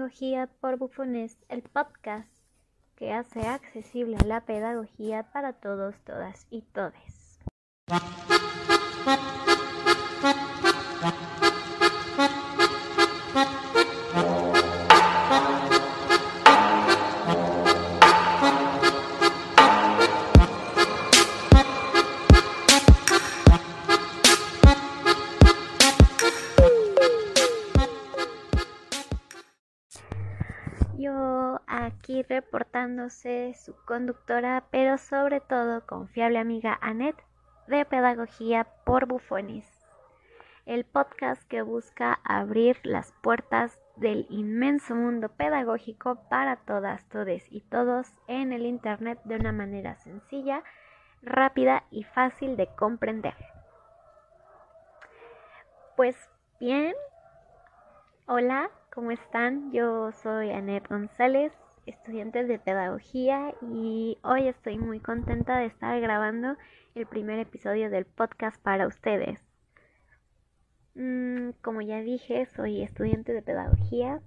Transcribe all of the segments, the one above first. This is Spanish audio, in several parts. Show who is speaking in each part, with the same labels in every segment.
Speaker 1: Pedagogía por Bufones, el podcast que hace accesible la pedagogía para todos, todas y todes. Su conductora, pero sobre todo confiable amiga Annette de Pedagogía por Bufones, el podcast que busca abrir las puertas del inmenso mundo pedagógico para todas, todes y todos en el Internet de una manera sencilla, rápida y fácil de comprender. Pues bien, hola, ¿cómo están? Yo soy Annette González, estudiante de pedagogía y hoy estoy muy contenta de estar grabando el primer episodio del podcast para ustedes. Mm, como ya dije, soy estudiante de pedagogía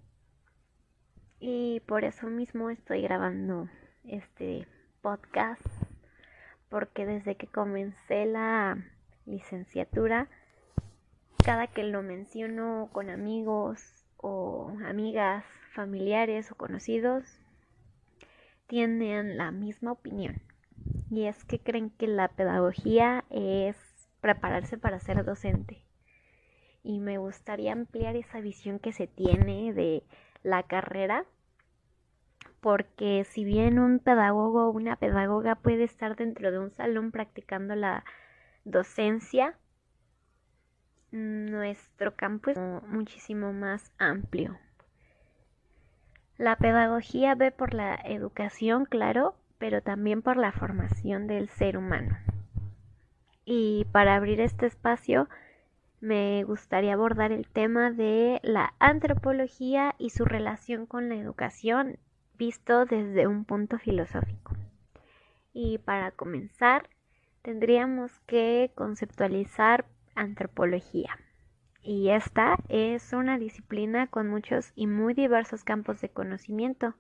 Speaker 1: y por eso mismo estoy grabando este podcast porque desde que comencé la licenciatura, cada que lo menciono con amigos o amigas, familiares o conocidos, tienen la misma opinión. Y es que creen que la pedagogía es prepararse para ser docente. Y me gustaría ampliar esa visión que se tiene de la carrera, porque si bien un pedagogo o una pedagoga puede estar dentro de un salón practicando la docencia, nuestro campo es muchísimo más amplio. La pedagogía ve por la educación, claro, pero también por la formación del ser humano. Y para abrir este espacio, me gustaría abordar el tema de la antropología y su relación con la educación visto desde un punto filosófico. Y para comenzar, tendríamos que conceptualizar antropología. Y esta es una disciplina con muchos y muy diversos campos de conocimiento.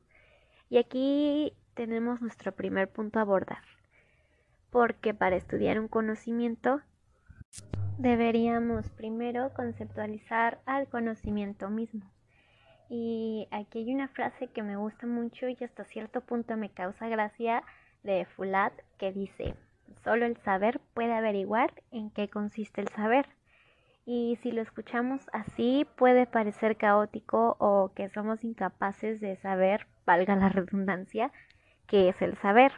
Speaker 1: Y aquí tenemos nuestro primer punto a abordar. Porque para estudiar un conocimiento deberíamos primero conceptualizar al conocimiento mismo. Y aquí hay una frase que me gusta mucho y hasta cierto punto me causa gracia de Fulat que dice, Solo el saber puede averiguar en qué consiste el saber. Y si lo escuchamos así, puede parecer caótico o que somos incapaces de saber, valga la redundancia, qué es el saber.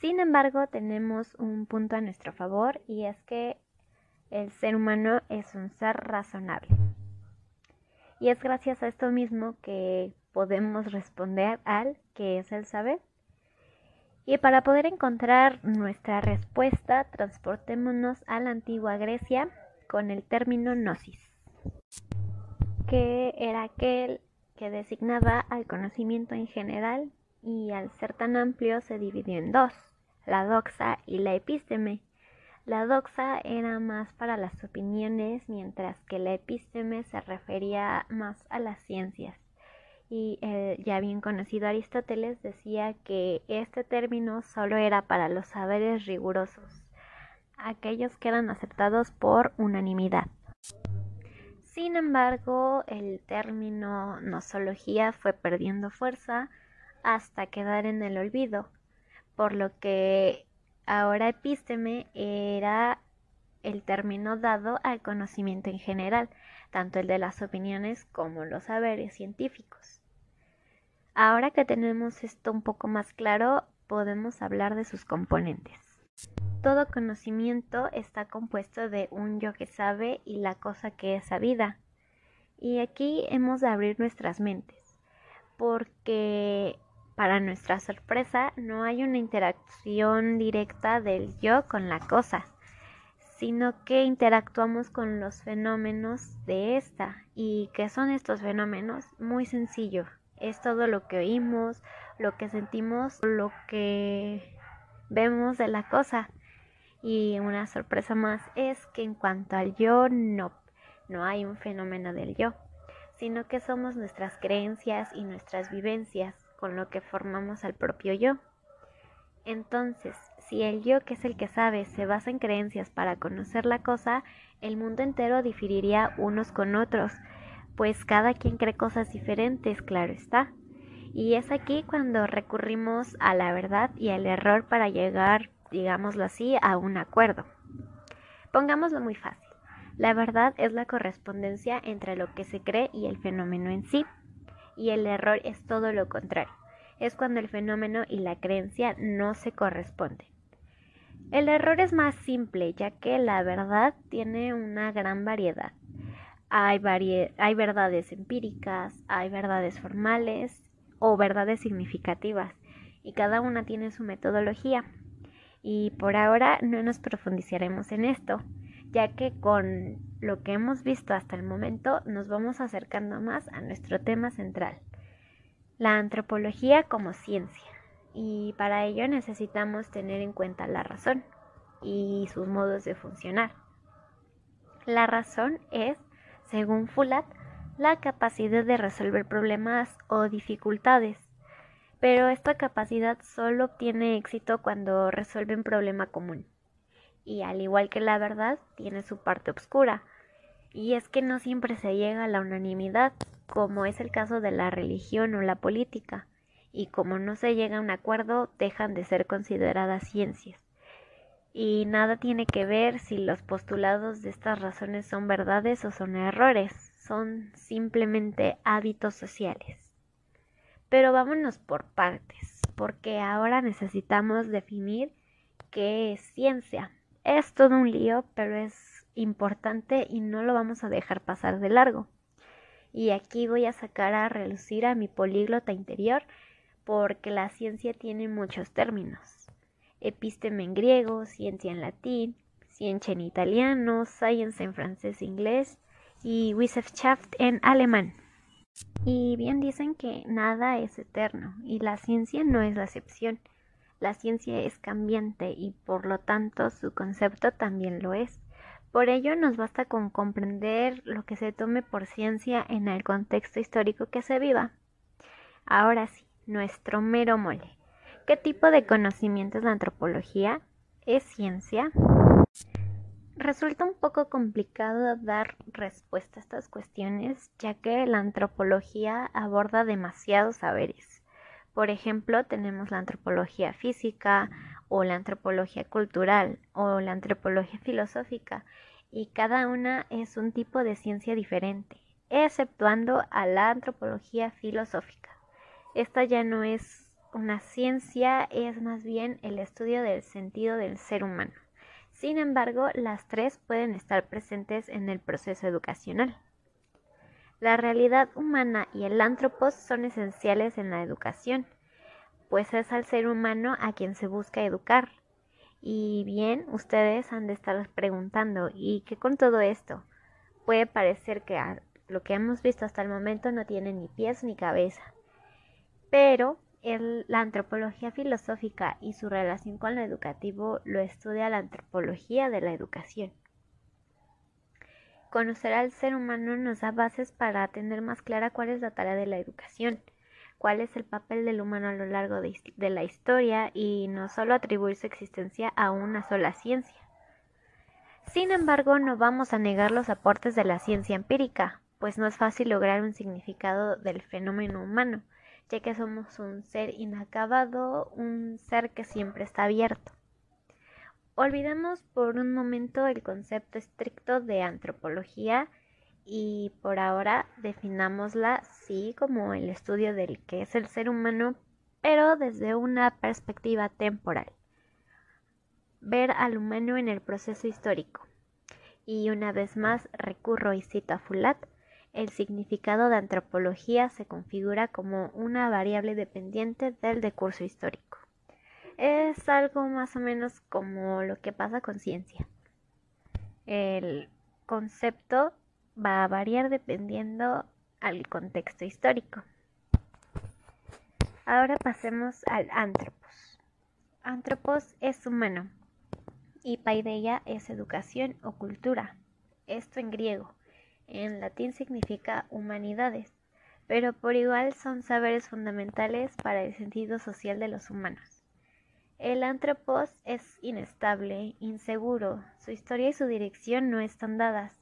Speaker 1: Sin embargo, tenemos un punto a nuestro favor y es que el ser humano es un ser razonable. Y es gracias a esto mismo que podemos responder al qué es el saber. Y para poder encontrar nuestra respuesta, transportémonos a la antigua Grecia con el término gnosis, que era aquel que designaba al conocimiento en general y al ser tan amplio se dividió en dos, la doxa y la epísteme. La doxa era más para las opiniones, mientras que la epísteme se refería más a las ciencias y el ya bien conocido Aristóteles decía que este término solo era para los saberes rigurosos, aquellos que eran aceptados por unanimidad. Sin embargo, el término nosología fue perdiendo fuerza hasta quedar en el olvido, por lo que ahora epísteme era el término dado al conocimiento en general, tanto el de las opiniones como los saberes científicos. Ahora que tenemos esto un poco más claro, podemos hablar de sus componentes. Todo conocimiento está compuesto de un yo que sabe y la cosa que es sabida. Y aquí hemos de abrir nuestras mentes, porque para nuestra sorpresa no hay una interacción directa del yo con la cosa sino que interactuamos con los fenómenos de esta. ¿Y qué son estos fenómenos? Muy sencillo. Es todo lo que oímos, lo que sentimos, lo que vemos de la cosa. Y una sorpresa más es que en cuanto al yo, no, no hay un fenómeno del yo, sino que somos nuestras creencias y nuestras vivencias con lo que formamos al propio yo. Entonces, si el yo, que es el que sabe, se basa en creencias para conocer la cosa, el mundo entero diferiría unos con otros, pues cada quien cree cosas diferentes, claro está. Y es aquí cuando recurrimos a la verdad y al error para llegar, digámoslo así, a un acuerdo. Pongámoslo muy fácil. La verdad es la correspondencia entre lo que se cree y el fenómeno en sí, y el error es todo lo contrario. Es cuando el fenómeno y la creencia no se corresponden. El error es más simple, ya que la verdad tiene una gran variedad. Hay, hay verdades empíricas, hay verdades formales o verdades significativas, y cada una tiene su metodología. Y por ahora no nos profundizaremos en esto ya que con lo que hemos visto hasta el momento nos vamos acercando más a nuestro tema central, la antropología como ciencia. Y para ello necesitamos tener en cuenta la razón y sus modos de funcionar. La razón es, según Fulat, la capacidad de resolver problemas o dificultades, pero esta capacidad solo obtiene éxito cuando resuelve un problema común y al igual que la verdad, tiene su parte oscura. Y es que no siempre se llega a la unanimidad, como es el caso de la religión o la política, y como no se llega a un acuerdo, dejan de ser consideradas ciencias. Y nada tiene que ver si los postulados de estas razones son verdades o son errores, son simplemente hábitos sociales. Pero vámonos por partes, porque ahora necesitamos definir qué es ciencia, es todo un lío, pero es importante y no lo vamos a dejar pasar de largo. Y aquí voy a sacar a relucir a mi políglota interior porque la ciencia tiene muchos términos. Episteme en griego, ciencia en latín, ciencia en italiano, science en francés e inglés y Wissenschaft en alemán. Y bien dicen que nada es eterno y la ciencia no es la excepción. La ciencia es cambiante y por lo tanto su concepto también lo es. Por ello nos basta con comprender lo que se tome por ciencia en el contexto histórico que se viva. Ahora sí, nuestro mero mole. ¿Qué tipo de conocimiento es la antropología? ¿Es ciencia? Resulta un poco complicado dar respuesta a estas cuestiones, ya que la antropología aborda demasiados saberes. Por ejemplo, tenemos la antropología física o la antropología cultural o la antropología filosófica y cada una es un tipo de ciencia diferente, exceptuando a la antropología filosófica. Esta ya no es una ciencia, es más bien el estudio del sentido del ser humano. Sin embargo, las tres pueden estar presentes en el proceso educacional. La realidad humana y el antropos son esenciales en la educación, pues es al ser humano a quien se busca educar. Y bien, ustedes han de estar preguntando, ¿y qué con todo esto? Puede parecer que lo que hemos visto hasta el momento no tiene ni pies ni cabeza, pero la antropología filosófica y su relación con lo educativo lo estudia la antropología de la educación. Conocer al ser humano nos da bases para tener más clara cuál es la tarea de la educación, cuál es el papel del humano a lo largo de, de la historia y no solo atribuir su existencia a una sola ciencia. Sin embargo, no vamos a negar los aportes de la ciencia empírica, pues no es fácil lograr un significado del fenómeno humano, ya que somos un ser inacabado, un ser que siempre está abierto. Olvidemos por un momento el concepto estricto de antropología y por ahora definámosla sí como el estudio del que es el ser humano, pero desde una perspectiva temporal. Ver al humano en el proceso histórico. Y una vez más recurro y cito a Fulat, el significado de antropología se configura como una variable dependiente del decurso histórico es algo más o menos como lo que pasa con ciencia. El concepto va a variar dependiendo al contexto histórico. Ahora pasemos al antropos. Antropos es humano y paideia es educación o cultura. Esto en griego. En latín significa humanidades, pero por igual son saberes fundamentales para el sentido social de los humanos. El antropos es inestable, inseguro, su historia y su dirección no están dadas.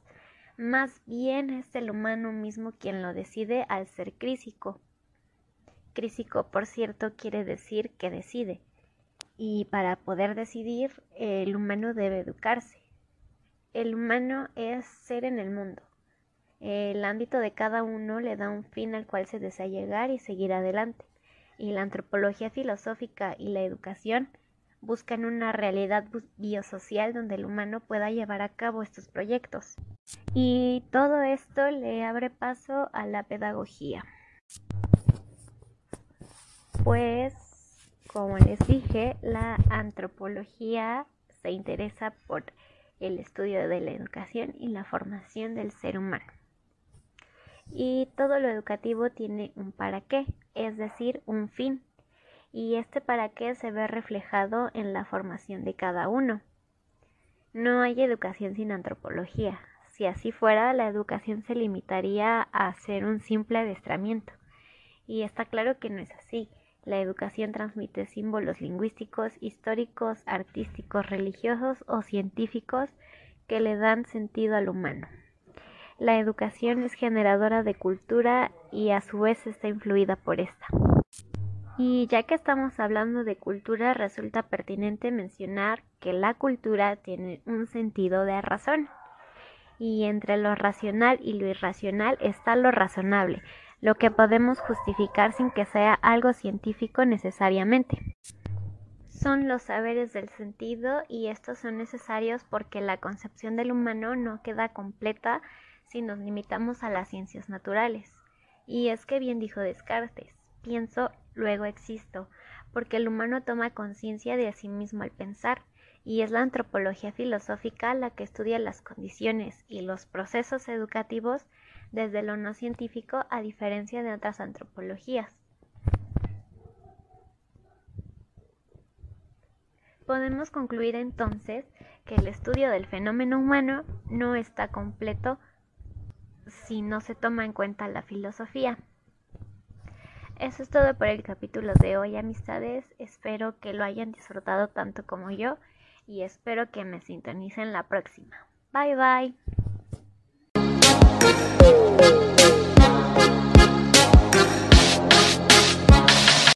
Speaker 1: Más bien es el humano mismo quien lo decide al ser crísico. Crísico, por cierto, quiere decir que decide. Y para poder decidir, el humano debe educarse. El humano es ser en el mundo. El ámbito de cada uno le da un fin al cual se desea llegar y seguir adelante. Y la antropología filosófica y la educación buscan una realidad biosocial donde el humano pueda llevar a cabo estos proyectos. Y todo esto le abre paso a la pedagogía. Pues, como les dije, la antropología se interesa por el estudio de la educación y la formación del ser humano. Y todo lo educativo tiene un para qué, es decir, un fin. Y este para qué se ve reflejado en la formación de cada uno. No hay educación sin antropología. Si así fuera, la educación se limitaría a ser un simple adestramiento. Y está claro que no es así. La educación transmite símbolos lingüísticos, históricos, artísticos, religiosos o científicos que le dan sentido al humano. La educación es generadora de cultura y a su vez está influida por esta. Y ya que estamos hablando de cultura, resulta pertinente mencionar que la cultura tiene un sentido de razón. Y entre lo racional y lo irracional está lo razonable, lo que podemos justificar sin que sea algo científico necesariamente. Son los saberes del sentido y estos son necesarios porque la concepción del humano no queda completa si nos limitamos a las ciencias naturales. Y es que bien dijo Descartes, pienso, luego existo, porque el humano toma conciencia de sí mismo al pensar, y es la antropología filosófica la que estudia las condiciones y los procesos educativos desde lo no científico a diferencia de otras antropologías. Podemos concluir entonces que el estudio del fenómeno humano no está completo si no se toma en cuenta la filosofía. Eso es todo por el capítulo de hoy, amistades. Espero que lo hayan disfrutado tanto como yo y espero que me sintonicen la próxima. Bye bye.